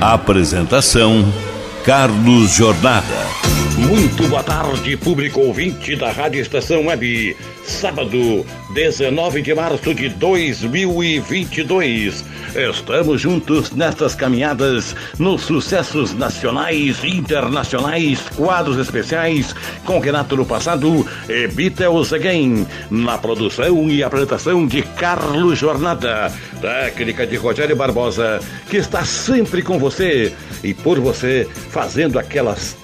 Apresentação: Carlos Jornada. Muito boa tarde, público ouvinte da Rádio Estação Web. Sábado, 19 de março de 2022. Estamos juntos nestas caminhadas nos sucessos nacionais internacionais, quadros especiais com Renato no passado e Beatles Again, na produção e apresentação de Carlos Jornada, técnica de Rogério Barbosa, que está sempre com você e por você fazendo aquelas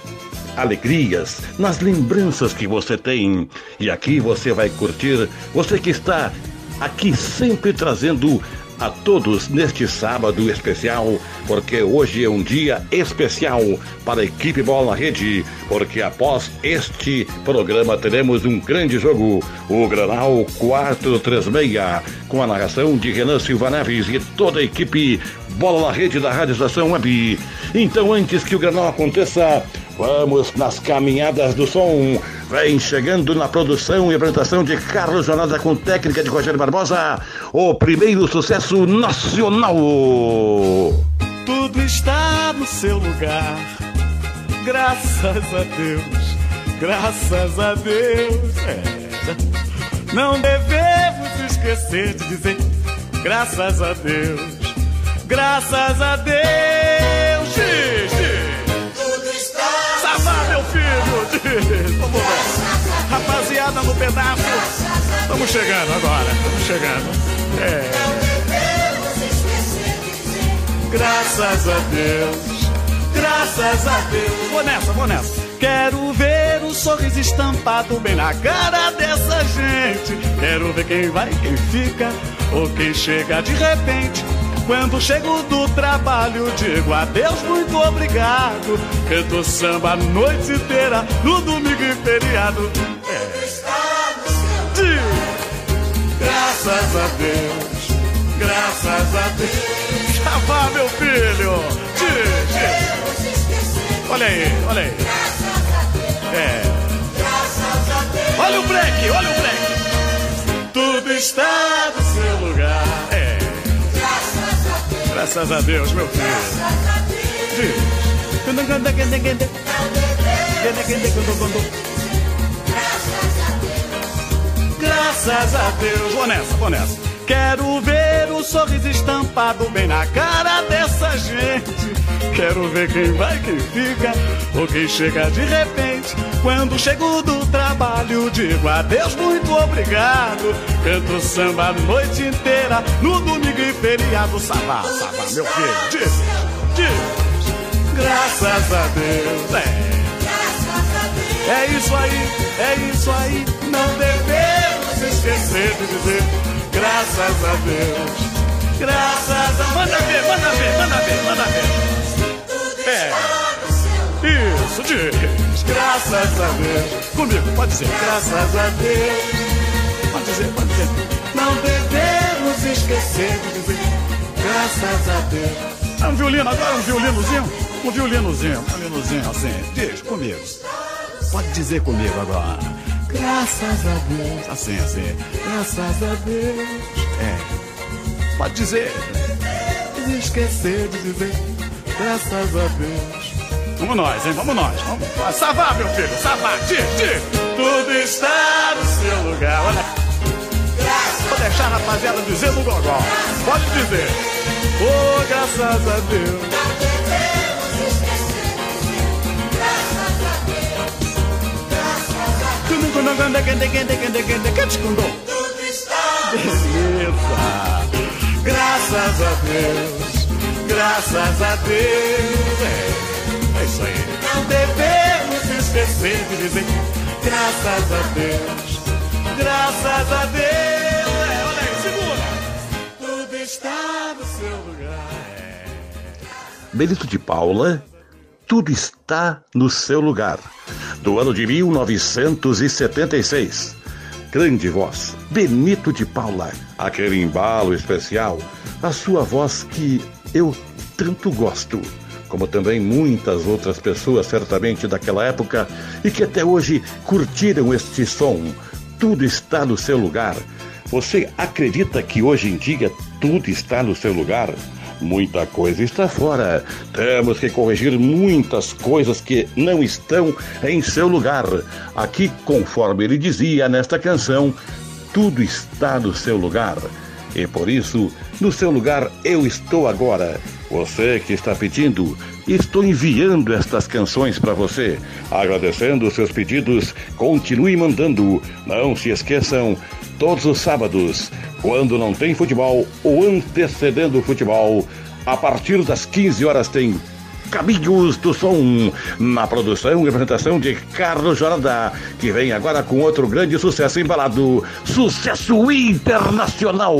alegrias, nas lembranças que você tem. E aqui você vai curtir, você que está aqui sempre trazendo a todos neste sábado especial, porque hoje é um dia especial para a equipe Bola na Rede, porque após este programa teremos um grande jogo, o Granal 436, com a narração de Renan Silva Neves e toda a equipe Bola na Rede da Rádio Estação Web. Então, antes que o Granal aconteça, Vamos nas caminhadas do som. Vem chegando na produção e apresentação de Carlos Jornada com técnica de Rogério Barbosa, o primeiro sucesso nacional. Tudo está no seu lugar, graças a Deus, graças a Deus. É. Não devemos esquecer de dizer graças a Deus, graças a Deus. Rapaziada no pedaço. Estamos chegando agora. Estamos chegando. É. Graças a Deus. Graças a Deus. Vou nessa, vou nessa. Quero ver o sorriso estampado bem na cara dessa gente. Quero ver quem vai, quem fica ou quem chega de repente. Quando chego do trabalho, digo adeus, muito obrigado. Canto samba a noite inteira, no domingo e feriado. É. Digo, graças a Deus, graças a Deus. Já vá, meu filho. Diz. Olha aí, olha aí. É. Olha o break, olha o break. Tudo está no seu lugar. É. Graças a Deus, meu filho. Graças a Deus. Vou nessa, vou nessa. Quero ver o sorriso estampado bem na cara dessa gente. Quero ver quem vai, quem fica ou quem chega de repente. Quando chego do trabalho, digo adeus, muito obrigado. Canto samba a noite inteira, no domingo e feriado. Sabá, sabá, meu filho, diz, diz. Graças a Deus, é. É isso aí, é isso aí. Não devemos esquecer de dizer graças a Deus. Graças a Manda ver, manda ver, manda ver, manda ver. É. Isso, diz. Graças a Deus. Comigo, pode dizer. Graças a Deus. Pode dizer, pode dizer. Não devemos esquecer de dizer. Graças a Deus. É um violino agora, um violinozinho? Um violinozinho, um violinozinho assim. Diz comigo. Pode dizer comigo agora. Graças a Deus. Assim, assim. Graças a Deus. É. Pode dizer. Esquecer de dizer. Graças a Deus. Vamos nós, hein? Vamos nós. Vamos. Savá, meu filho. Savá. Diz, diz. Tudo está no seu lugar. Olha. Vou deixar a rapaziada dizer no gogó. Pode dizer. Oh, graças a Deus. Beleza. Graças a Deus. Graças a Deus. É, é isso aí. Não devemos esquecer de dizer graças a Deus. Graças a Deus. É, olha aí, segura. Tudo está Benito de Paula, tudo está no seu lugar. Do ano de 1976. Grande voz, Benito de Paula. Aquele embalo especial, a sua voz que eu tanto gosto. Como também muitas outras pessoas, certamente daquela época, e que até hoje curtiram este som. Tudo está no seu lugar. Você acredita que hoje em dia tudo está no seu lugar? Muita coisa está fora. Temos que corrigir muitas coisas que não estão em seu lugar. Aqui, conforme ele dizia nesta canção, tudo está no seu lugar. E por isso, no seu lugar eu estou agora. Você que está pedindo, estou enviando estas canções para você. Agradecendo seus pedidos, continue mandando. Não se esqueçam, todos os sábados, quando não tem futebol ou antecedendo o futebol, a partir das 15 horas tem Caminhos do Som, na produção e apresentação de Carlos Jorada, que vem agora com outro grande sucesso embalado, sucesso internacional.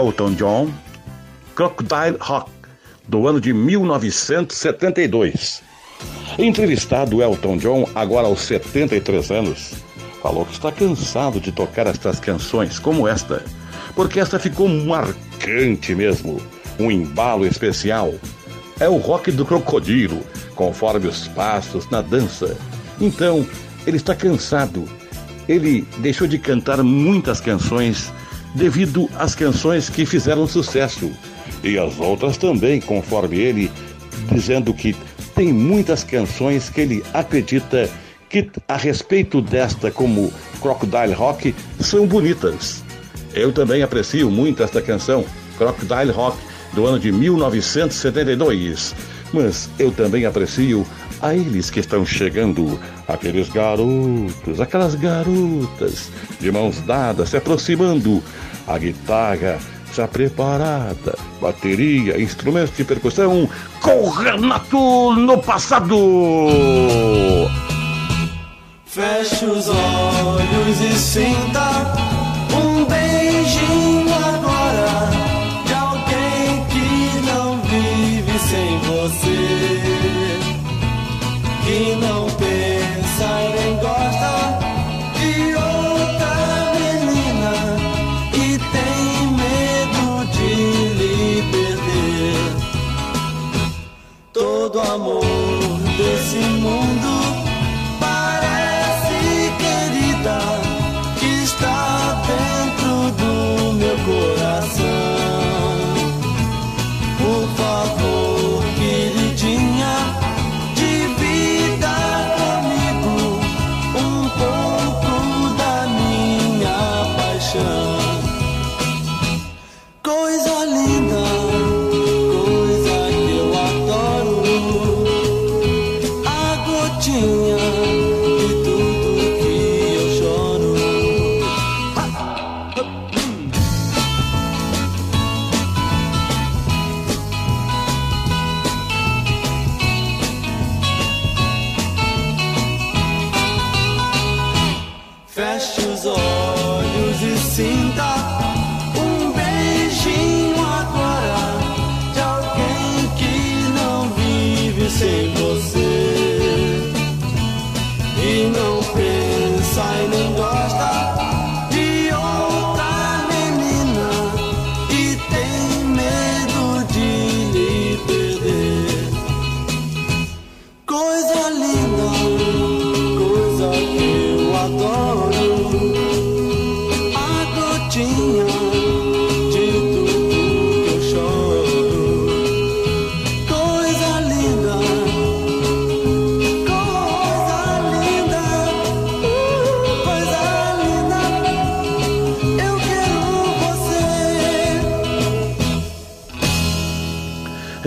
Elton John, Crocodile Rock, do ano de 1972. Entrevistado Elton John, agora aos 73 anos, falou que está cansado de tocar estas canções como esta, porque esta ficou marcante mesmo, um embalo especial. É o rock do crocodilo, conforme os passos na dança. Então, ele está cansado. Ele deixou de cantar muitas canções devido às canções que fizeram sucesso e as outras também, conforme ele, dizendo que tem muitas canções que ele acredita que a respeito desta como Crocodile Rock são bonitas. Eu também aprecio muito esta canção, Crocodile Rock, do ano de 1972. Mas eu também aprecio a eles que estão chegando, aqueles garotos, aquelas garotas, de mãos dadas, se aproximando, a guitarra já preparada, bateria, instrumentos de percussão, com Renato no passado. Feche os olhos e sinta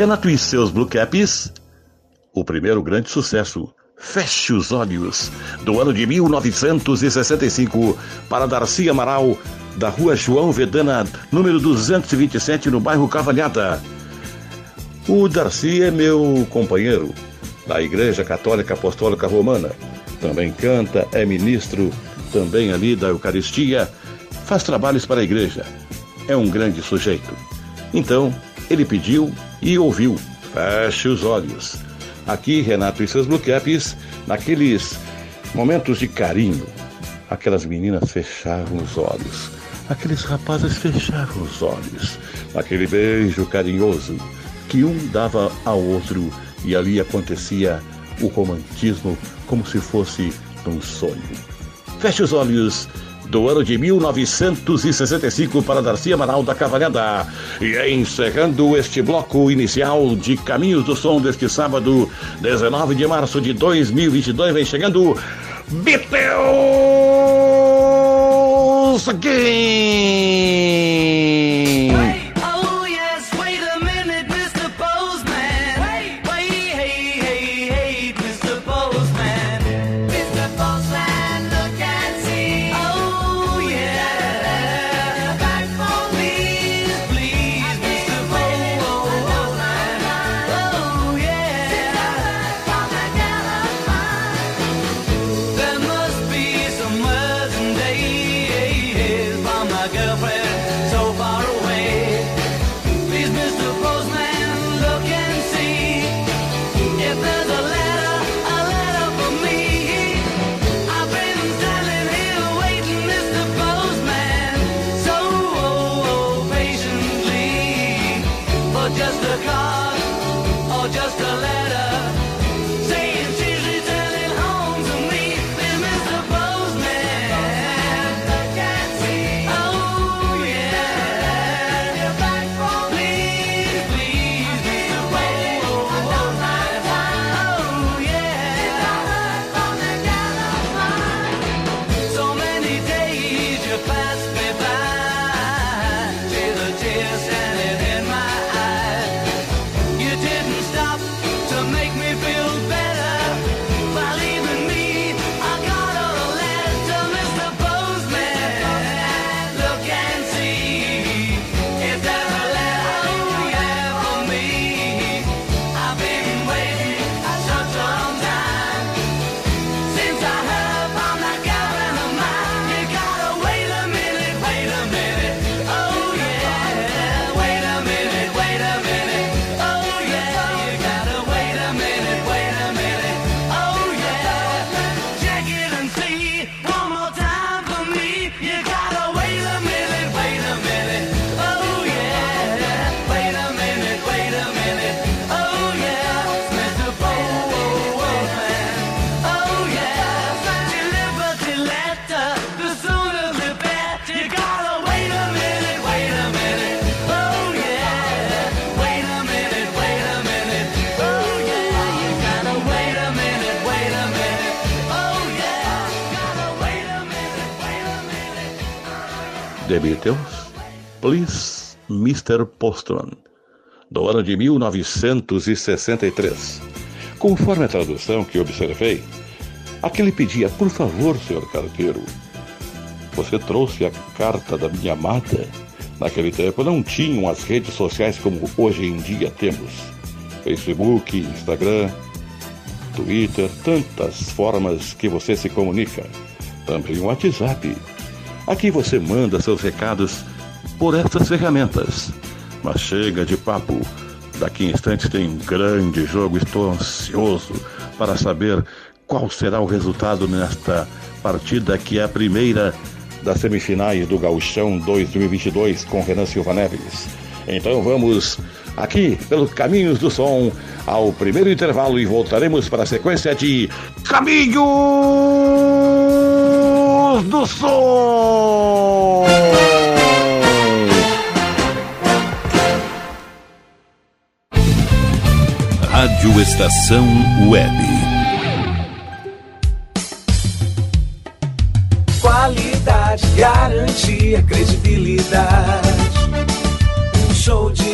Renato e seus Blue Caps, o primeiro grande sucesso, Feche os Olhos, do ano de 1965, para Darcy Amaral, da rua João Vedana, número 227, no bairro Cavalhada. O Darcy é meu companheiro da Igreja Católica Apostólica Romana. Também canta, é ministro também ali da Eucaristia, faz trabalhos para a igreja. É um grande sujeito. Então, ele pediu e ouviu. Feche os olhos. Aqui, Renato e seus Blue Caps, naqueles momentos de carinho, aquelas meninas fechavam os olhos, aqueles rapazes fechavam os olhos, naquele beijo carinhoso que um dava ao outro e ali acontecia o romantismo como se fosse um sonho. Feche os olhos do ano de 1965 para Darcy Amaral da Cavalhada. E encerrando este bloco inicial de Caminhos do Som deste sábado, 19 de março de 2022, vem chegando Beatles Again! The Beatles, Please Mr. Postman, do ano de 1963. Conforme a tradução que observei, aquele pedia, por favor, senhor carteiro, você trouxe a carta da minha amada? Naquele tempo não tinham as redes sociais como hoje em dia temos. Facebook, Instagram, Twitter, tantas formas que você se comunica. Também o WhatsApp. Aqui você manda seus recados por estas ferramentas. Mas chega de papo. Daqui a instantes tem um grande jogo. Estou ansioso para saber qual será o resultado nesta partida que é a primeira das semifinais do Gauchão 2022 com Renan Silva Neves. Então vamos aqui pelos Caminhos do Som ao primeiro intervalo e voltaremos para a sequência de Caminhos do Som. Rádio Estação Web. Qualidade, garantia, credibilidade. Um show de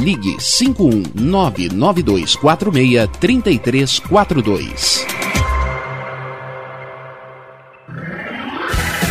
ligue 51992463342.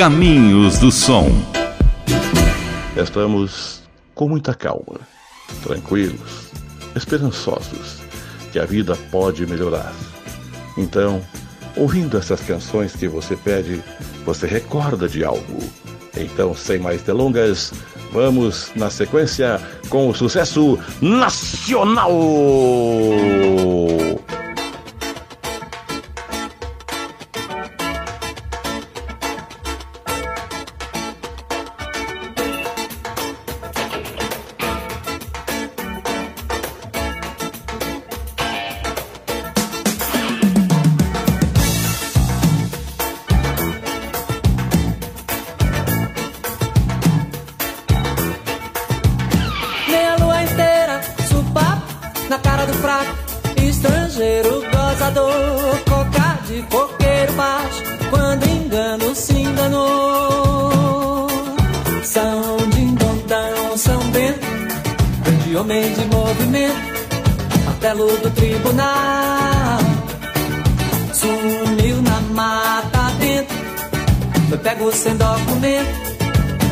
Caminhos do Som. Estamos com muita calma, tranquilos, esperançosos que a vida pode melhorar. Então, ouvindo essas canções que você pede, você recorda de algo. Então, sem mais delongas, vamos na sequência com o sucesso nacional. Grande homem de movimento, martelo do tribunal. Sumiu na mata dentro, foi pego sem documento,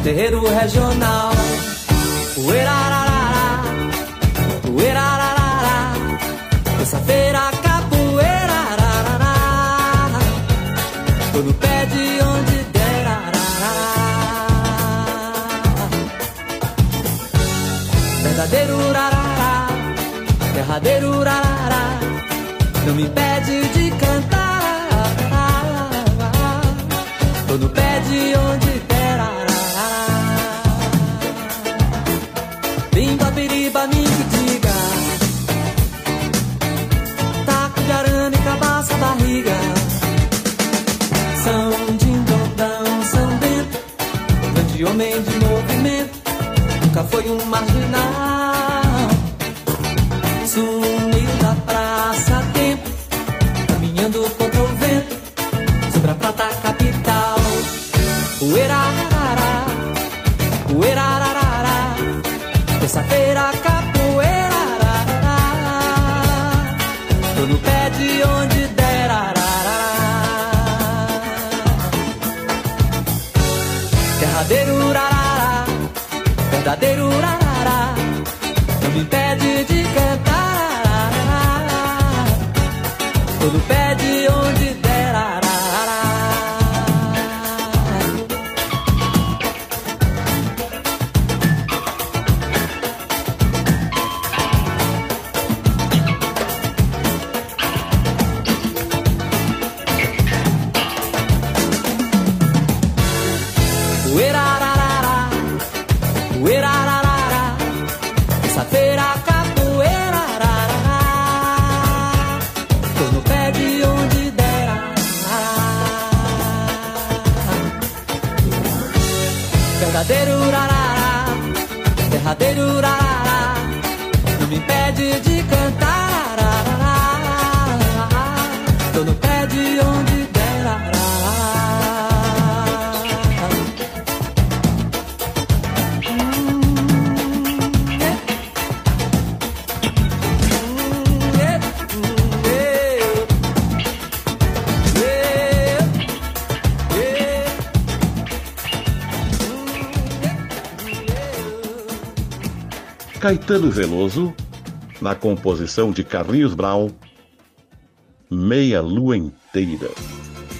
terreiro regional. Uerararara, uerararara, terça-feira verdadeiro urarará, derradeiro urarará, não me impede de cantar, tô no pé de onde foi um marginal derradeiro urarará, não Caetano Veloso, na composição de Carlinhos Brown, Meia Lua Inteira,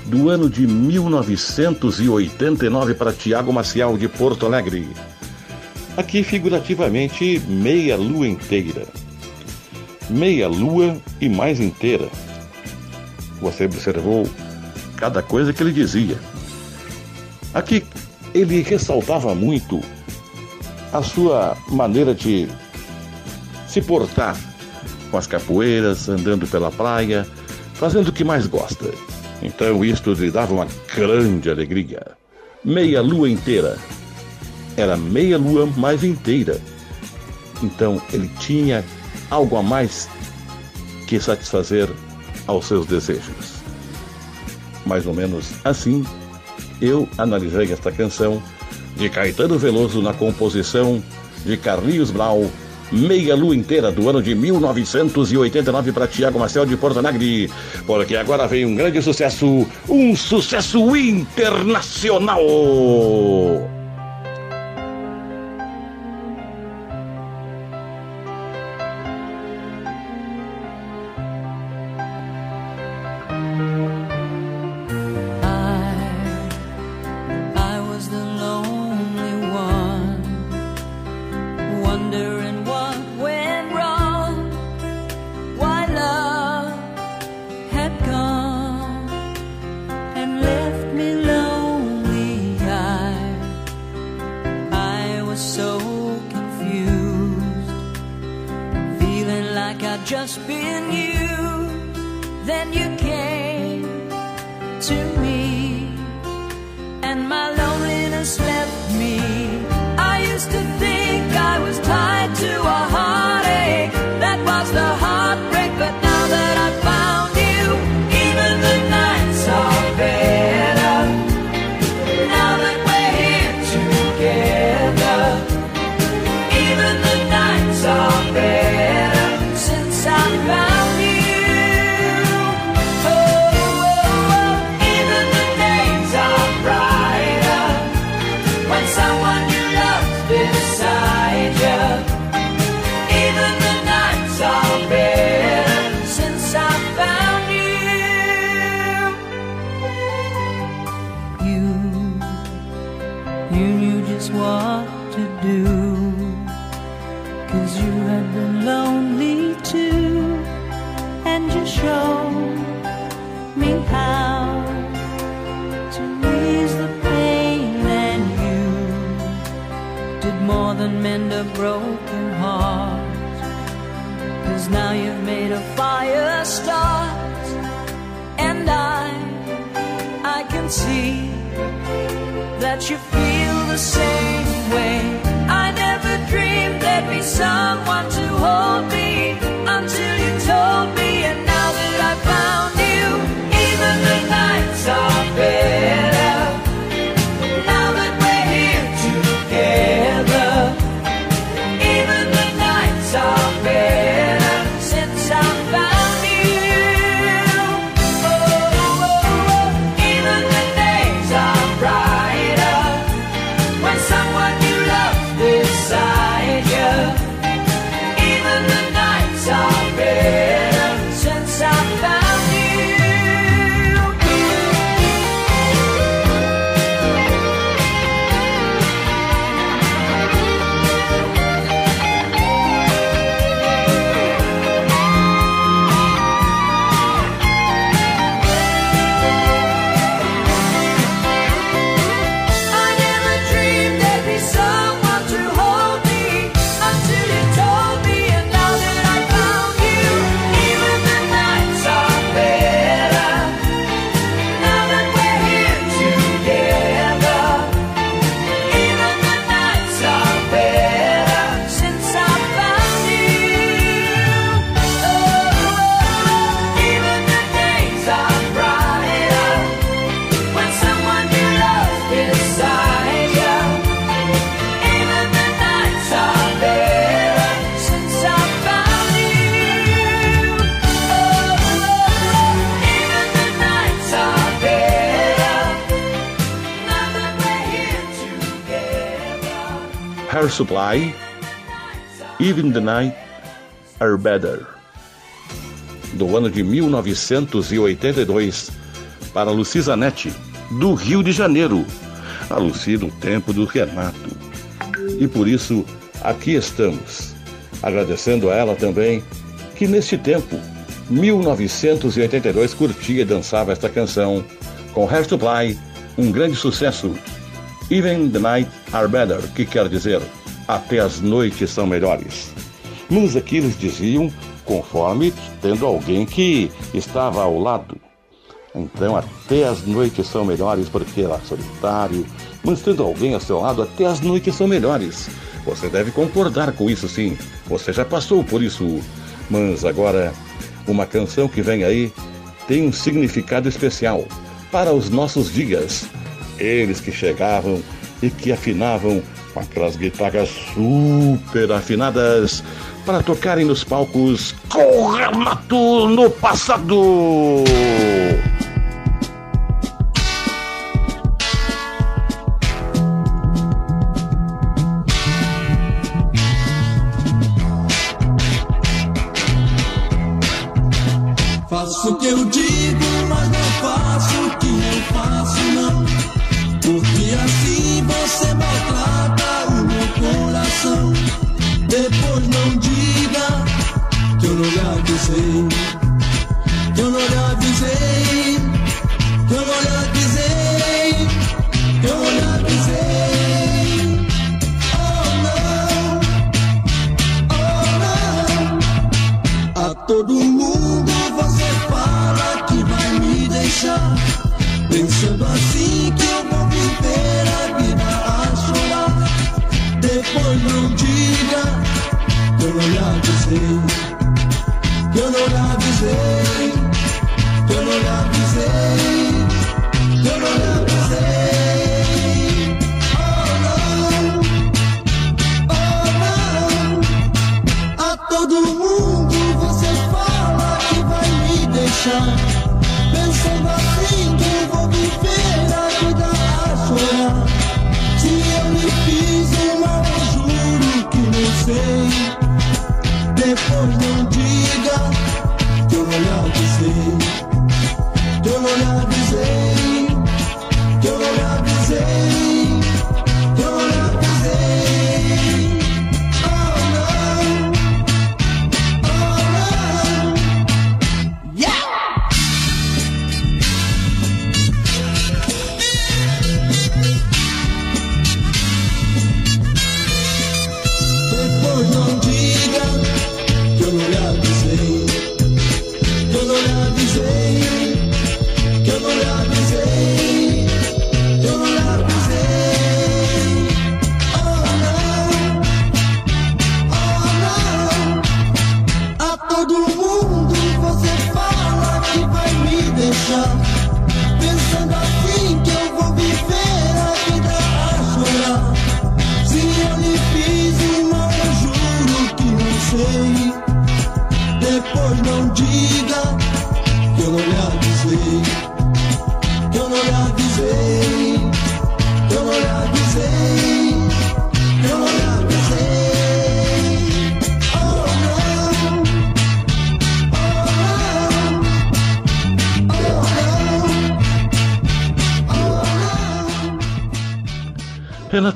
do ano de 1989 para Tiago Maciel de Porto Alegre. Aqui figurativamente, Meia Lua Inteira. Meia Lua e mais inteira. Você observou cada coisa que ele dizia. Aqui ele ressaltava muito a sua maneira de se portar com as capoeiras, andando pela praia, fazendo o que mais gosta. Então isto lhe dava uma grande alegria. Meia lua inteira. Era meia lua mais inteira. Então ele tinha algo a mais que satisfazer aos seus desejos. Mais ou menos assim, eu analisei esta canção de Caetano Veloso na composição de Carlinhos Brau, Meia Lua Inteira, do ano de 1989 para Tiago Marcel de Porto Alegre. Porque agora vem um grande sucesso, um sucesso internacional. Supply, Even the Night Are Better, do ano de 1982, para Luci Zanetti, do Rio de Janeiro, a Luci do tempo do Renato. E por isso, aqui estamos, agradecendo a ela também, que neste tempo, 1982, curtia e dançava esta canção, com Hair Supply, um grande sucesso. Even the night are better, que quer dizer, até as noites são melhores. Mas aqui eles diziam conforme tendo alguém que estava ao lado. Então até as noites são melhores porque era é solitário, mas tendo alguém ao seu lado, até as noites são melhores. Você deve concordar com isso sim. Você já passou por isso. Mas agora, uma canção que vem aí tem um significado especial para os nossos dias eles que chegavam e que afinavam com aquelas guitarras super afinadas para tocarem nos palcos com Renato no passado.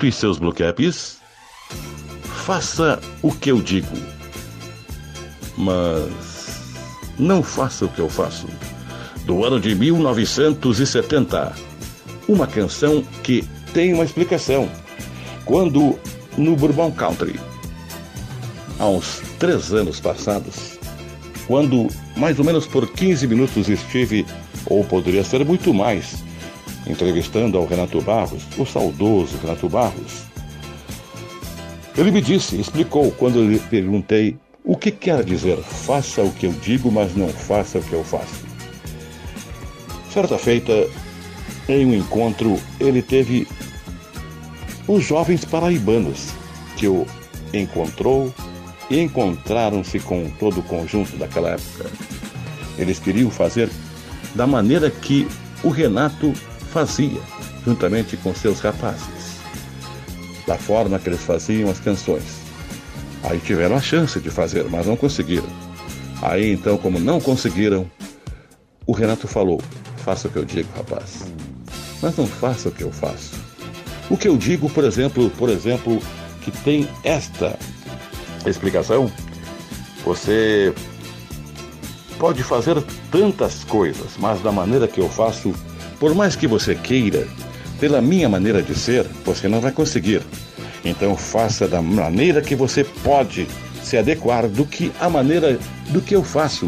E seus Caps, faça o que eu digo, mas não faça o que eu faço. Do ano de 1970, uma canção que tem uma explicação. Quando no Bourbon Country, há uns três anos passados, quando mais ou menos por 15 minutos estive, ou poderia ser muito mais, entrevistando ao Renato Barros, o saudoso Renato Barros. Ele me disse, explicou quando eu lhe perguntei o que quer dizer faça o que eu digo, mas não faça o que eu faço. Certa feita, em um encontro, ele teve os jovens paraibanos que o encontrou e encontraram-se com todo o conjunto daquela época. Eles queriam fazer da maneira que o Renato fazia, juntamente com seus rapazes, da forma que eles faziam as canções. Aí tiveram a chance de fazer, mas não conseguiram. Aí então, como não conseguiram, o Renato falou: faça o que eu digo, rapaz, mas não faça o que eu faço. O que eu digo, por exemplo, por exemplo, que tem esta explicação, você pode fazer tantas coisas, mas da maneira que eu faço, por mais que você queira, pela minha maneira de ser, você não vai conseguir. Então faça da maneira que você pode se adequar do que a maneira do que eu faço.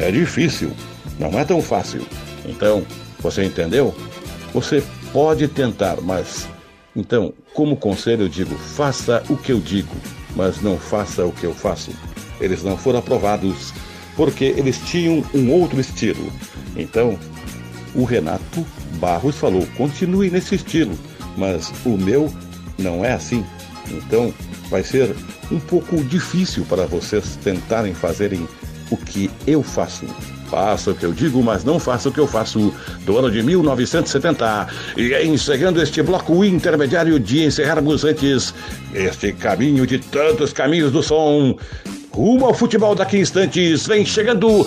É difícil, não é tão fácil. Então, você entendeu? Você pode tentar, mas então, como conselho eu digo, faça o que eu digo, mas não faça o que eu faço. Eles não foram aprovados porque eles tinham um outro estilo. Então, o Renato Barros falou: continue nesse estilo, mas o meu não é assim. Então, vai ser um pouco difícil para vocês tentarem fazerem o que eu faço. Faça o que eu digo, mas não faça o que eu faço. Do ano de 1970. E encerrando este bloco intermediário de encerrarmos antes este caminho de tantos caminhos do som. Rumo ao futebol daqui a instantes, vem chegando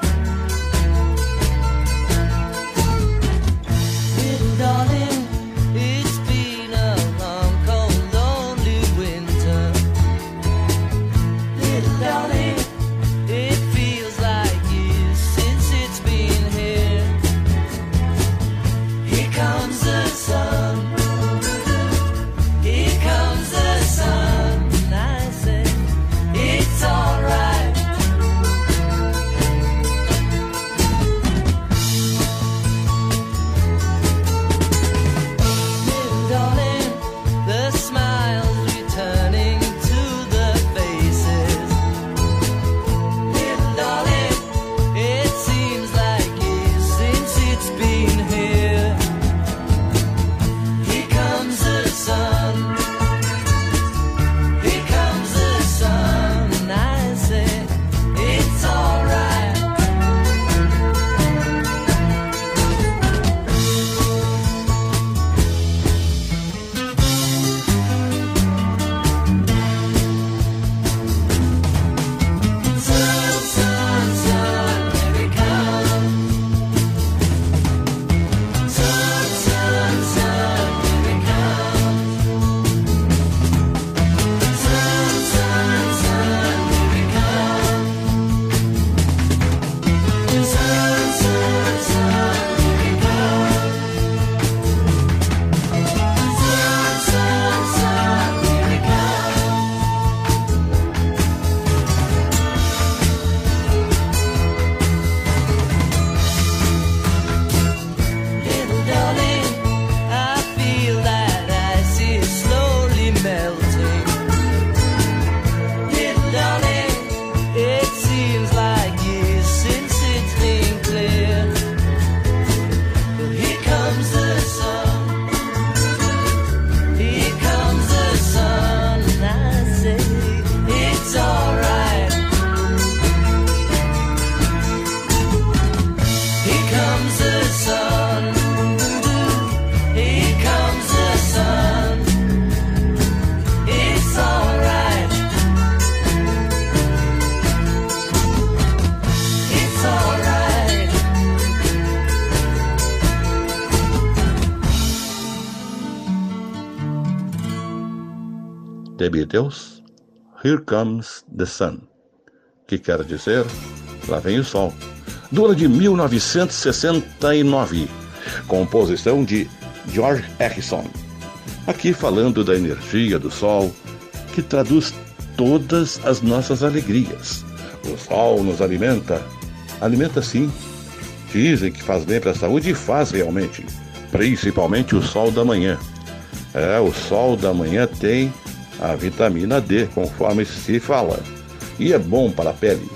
Beatles, Here Comes the Sun, que quer dizer Lá vem o Sol, ano de 1969, composição de George Harrison. Aqui falando da energia do Sol, que traduz todas as nossas alegrias. O Sol nos alimenta, alimenta sim. Dizem que faz bem para a saúde e faz realmente, principalmente o Sol da manhã. É, o Sol da manhã tem a vitamina D, conforme se fala, e é bom para a pele.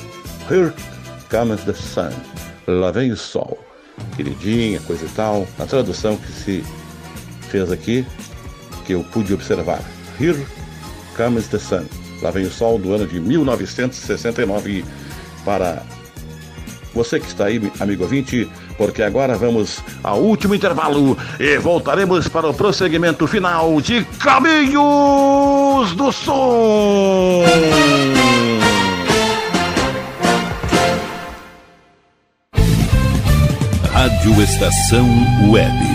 Here comes the sun. Lá vem o sol. Queridinha, coisa e tal. A tradução que se fez aqui, que eu pude observar. Here comes the sun. Lá vem o sol do ano de 1969 para você que está aí, amigo ouvinte, porque agora vamos ao último intervalo e voltaremos para o prosseguimento final de Caminhos do Som. Rádio Estação Web.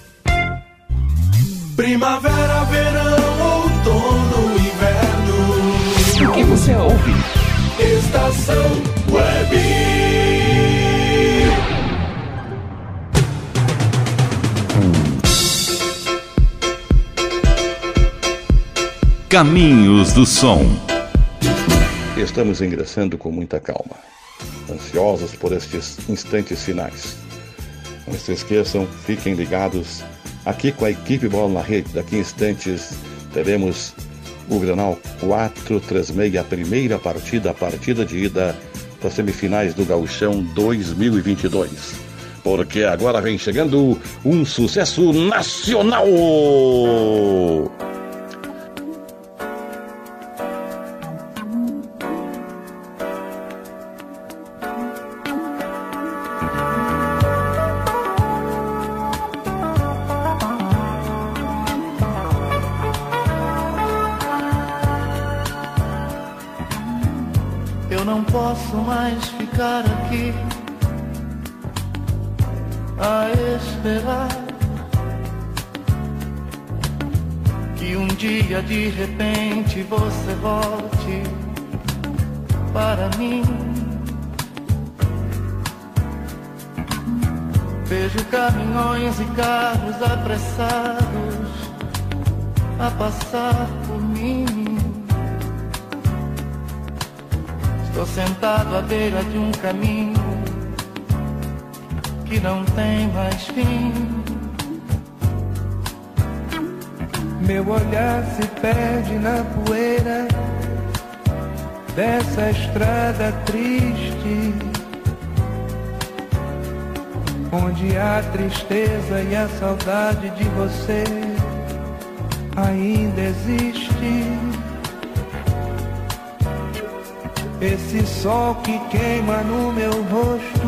Primavera, verão, outono, inverno. O que você ouve? Estação Web. Caminhos do Som. Estamos ingressando com muita calma, ansiosos por estes instantes finais. Não se esqueçam, fiquem ligados aqui com a equipe Bola na Rede. Daqui a instantes teremos o Granal 436, a primeira partida, a partida de ida das semifinais do Gauchão 2022. Porque agora vem chegando um sucesso nacional! Meu olhar se perde na poeira dessa estrada triste, onde a tristeza e a saudade de você ainda existe. Esse sol que queima no meu rosto,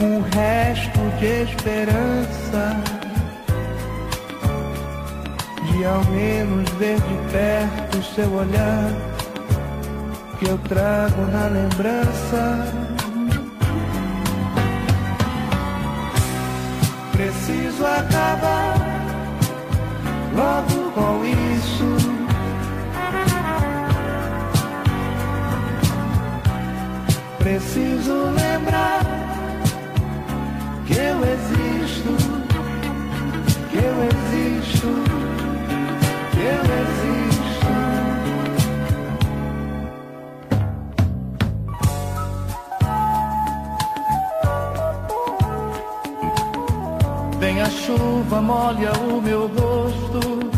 um resto de esperança, de ao menos ver de perto o seu olhar, que eu trago na lembrança. Preciso acabar logo com isso. Preciso chuva, molha o meu rosto,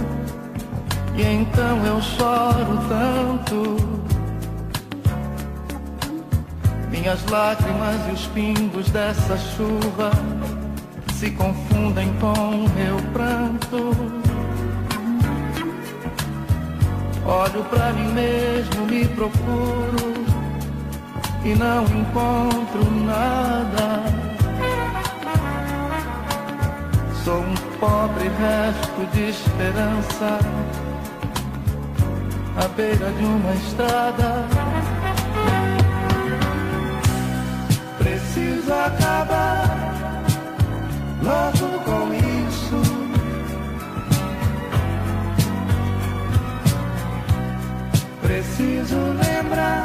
e então eu choro tanto. Minhas lágrimas e os pingos dessa chuva se confundem com meu pranto. Olho pra mim mesmo, me procuro e não encontro nada. Sou um pobre resto de esperança à beira de uma estrada. Preciso acabar logo com isso. Preciso lembrar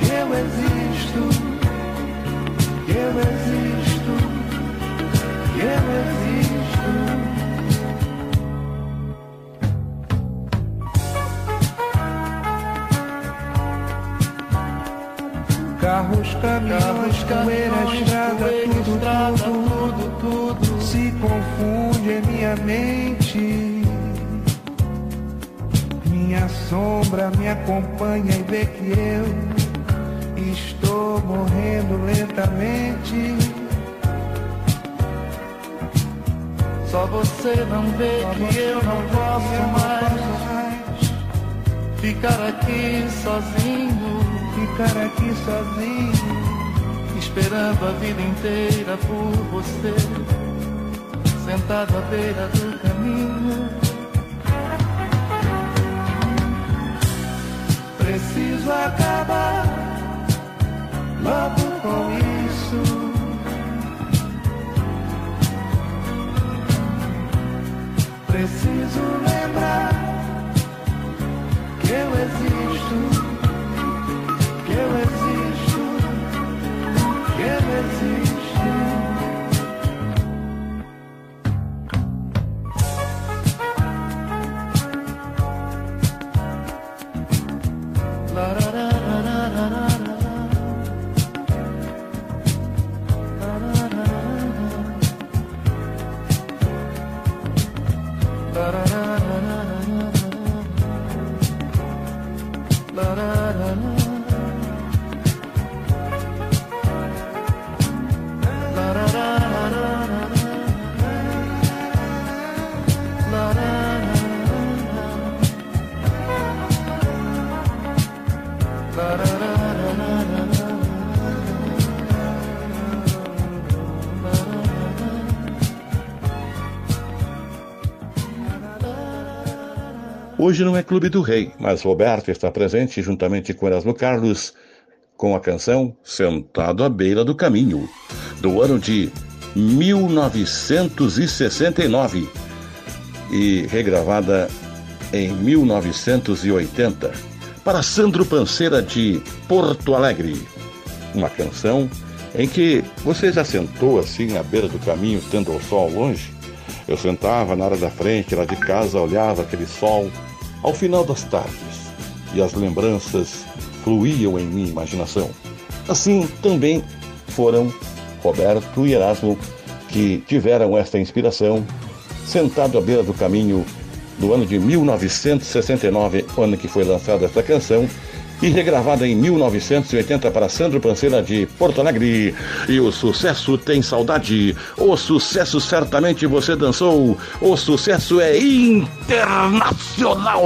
que eu existo, que eu existo. Carros, caminhões, poeira, estrada, tudo, tudo, tudo se confunde em minha mente. Minha sombra me acompanha e vê que eu estou morrendo lentamente. Só você não vê que eu não posso mais ficar aqui sozinho, ficar aqui sozinho, esperando a vida inteira por você, sentado à beira do caminho. Preciso acabar logo com isso. Preciso lembrar que eu existo, que eu existo, que eu existo. Hoje não é Clube do Rei, mas Roberto está presente juntamente com Erasmo Carlos com a canção Sentado à Beira do Caminho, do ano de 1969 e regravada em 1980 para Sandro Panceira de Porto Alegre. Uma canção em que você já sentou assim à beira do caminho, tendo o sol longe? Eu sentava na área da frente, lá de casa, olhava aquele sol ao final das tardes e as lembranças fluíam em minha imaginação. Assim também foram Roberto e Erasmo que tiveram esta inspiração sentado à beira do caminho do ano de 1969, ano que foi lançada esta canção, e regravada em 1980 para Sandro Panceira de Porto Alegre. E o sucesso tem saudade, o sucesso certamente você dançou, o sucesso é internacional.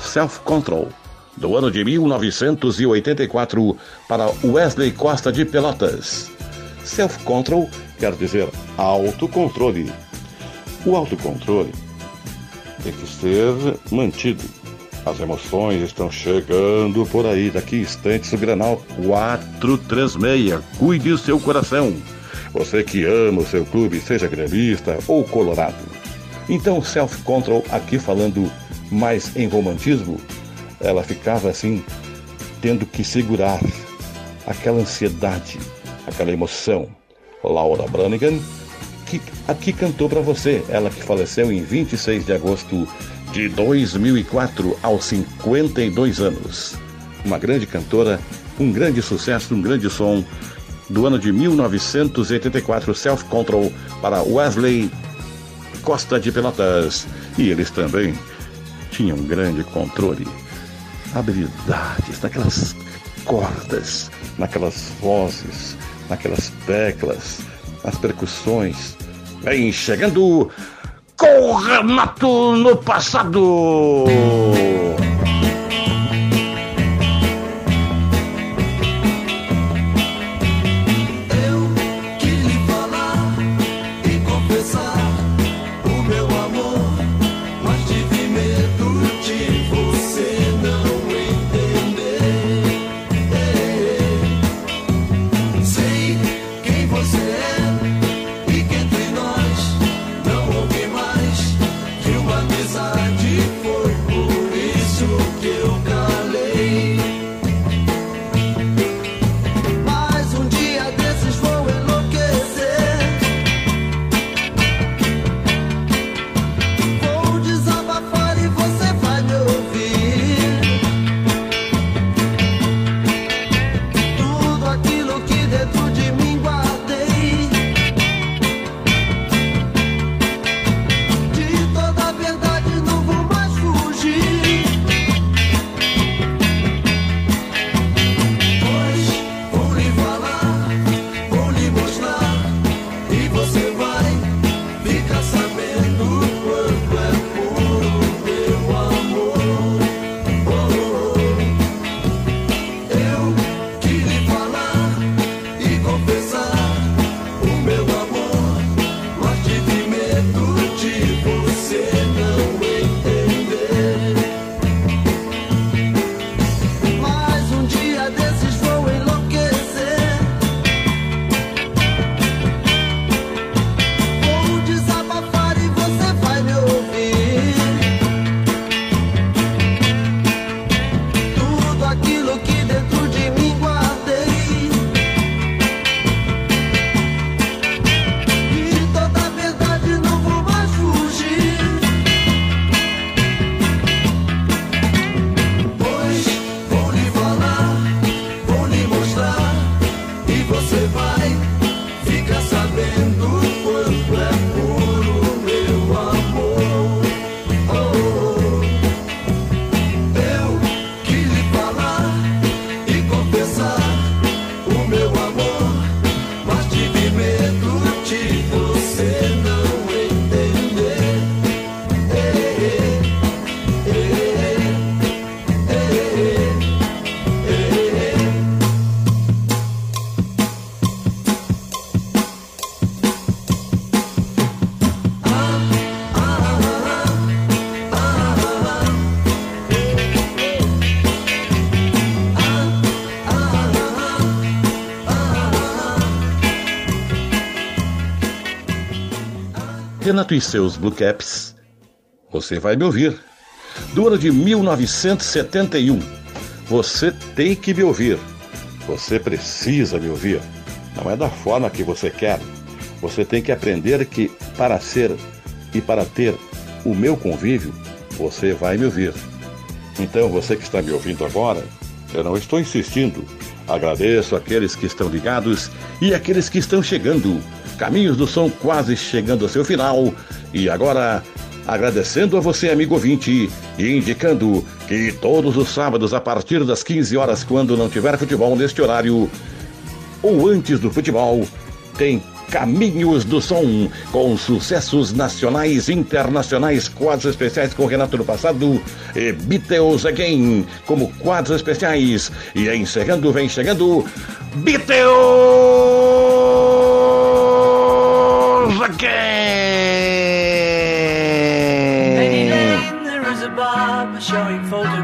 Self Control. do ano de 1984 para Wesley Costa de Pelotas. Self-control quer dizer autocontrole. O autocontrole tem que ser mantido. As emoções estão chegando por aí. Daqui instantes o Granal 436. Cuide seu coração. Você que ama o seu clube, seja gremista ou colorado. Então, self-control, aqui falando mais em romantismo, ela ficava assim, tendo que segurar aquela ansiedade, aquela emoção. Laura Branigan, que aqui cantou para você, ela que faleceu em 26 de agosto de 2004, aos 52 anos. Uma grande cantora, um grande sucesso, um grande som do ano de 1984, Self Control, para Wesley Costa de Pelotas. E eles também tinham um grande controle, habilidades naquelas cordas, naquelas vozes, naquelas teclas, nas percussões. Vem chegando com o Renato no passado. Renato e seus Blue Caps. Você vai me ouvir. Do ano de 1971. Você tem que me ouvir. Você precisa me ouvir. Não é da forma que você quer. Você tem que aprender que para ser e para ter o meu convívio, você vai me ouvir. Então, você que está me ouvindo agora, eu não estou insistindo. Agradeço aqueles que estão ligados e aqueles que estão chegando. Caminhos do Som quase chegando ao seu final. E agora, agradecendo a você, amigo ouvinte, e indicando que todos os sábados, a partir das 15 horas, quando não tiver futebol neste horário, ou antes do futebol, tem Caminhos do Som, com sucessos nacionais e internacionais, quadros especiais com Renato no passado e Beatles Again, como quadros especiais. E encerrando, vem chegando Beatles Penny Again! Lane, there is a barber showing photographs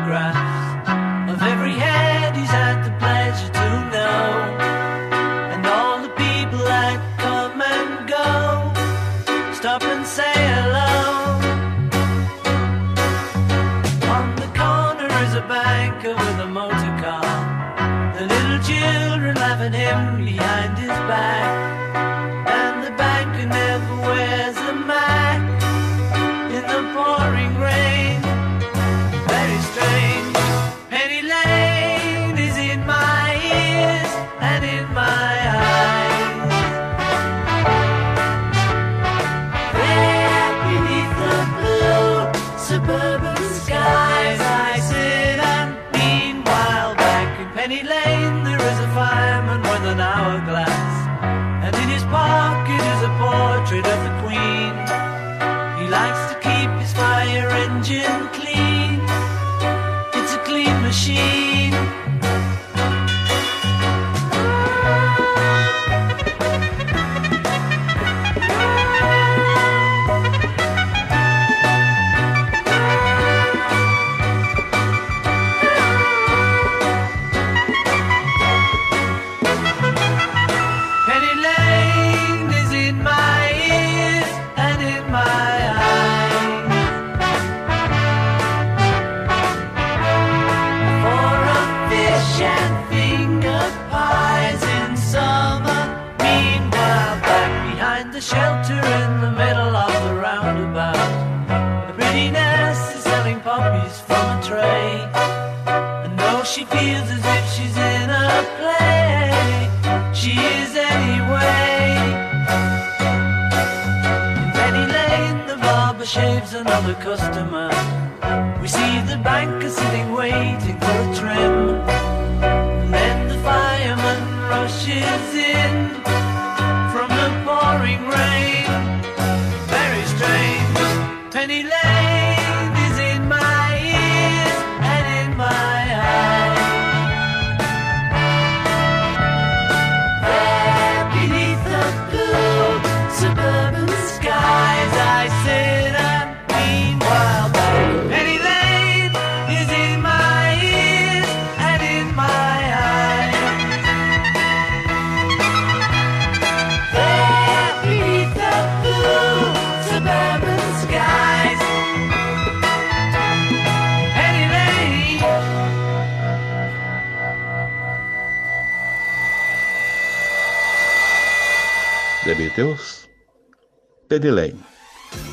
Penny Lane,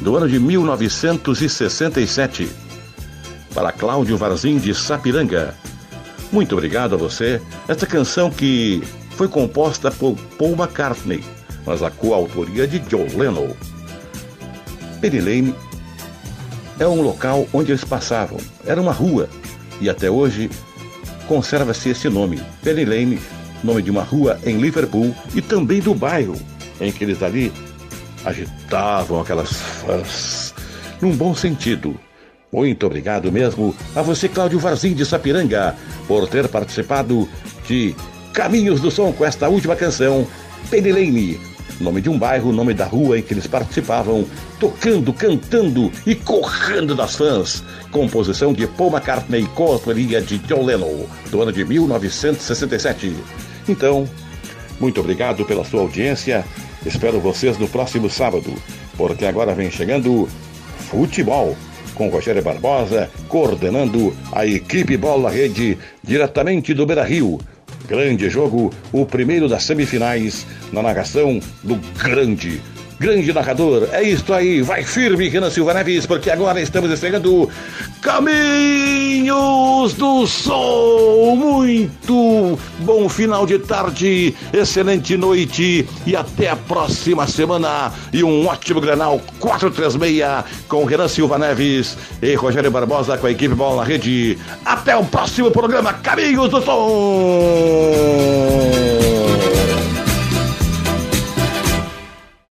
do ano de 1967, para Cláudio Varzim de Sapiranga. Muito obrigado a você. Esta canção que foi composta por Paul McCartney, mas a coautoria de John Lennon. Penny Lane é um local onde eles passavam, era uma rua, e até hoje conserva-se esse nome, Penny nome de uma rua em Liverpool e também do bairro em que eles ali agitavam aquelas fãs, num bom sentido. Muito obrigado mesmo a você, Cláudio Varzim de Sapiranga, por ter participado de Caminhos do Som com esta última canção, Penny Lane, nome de um bairro, nome da rua em que eles participavam, tocando, cantando e correndo das fãs. Composição de Paul McCartney com autoria de John Lennon, do ano de 1967. Então, muito obrigado pela sua audiência. Espero vocês no próximo sábado, porque agora vem chegando futebol com Rogério Barbosa coordenando a equipe Bola Rede diretamente do Beira Rio. Grande jogo, o primeiro das semifinais, na narração do grande, grande narrador. É isso aí, vai firme, Renan Silva Neves, porque agora estamos estreando Caminhos do Sol. Muito bom final de tarde, excelente noite e até a próxima semana. E um ótimo granal 436 com Renan Silva Neves e Rogério Barbosa com a equipe Bola na Rede. Até o próximo programa Caminhos do Som.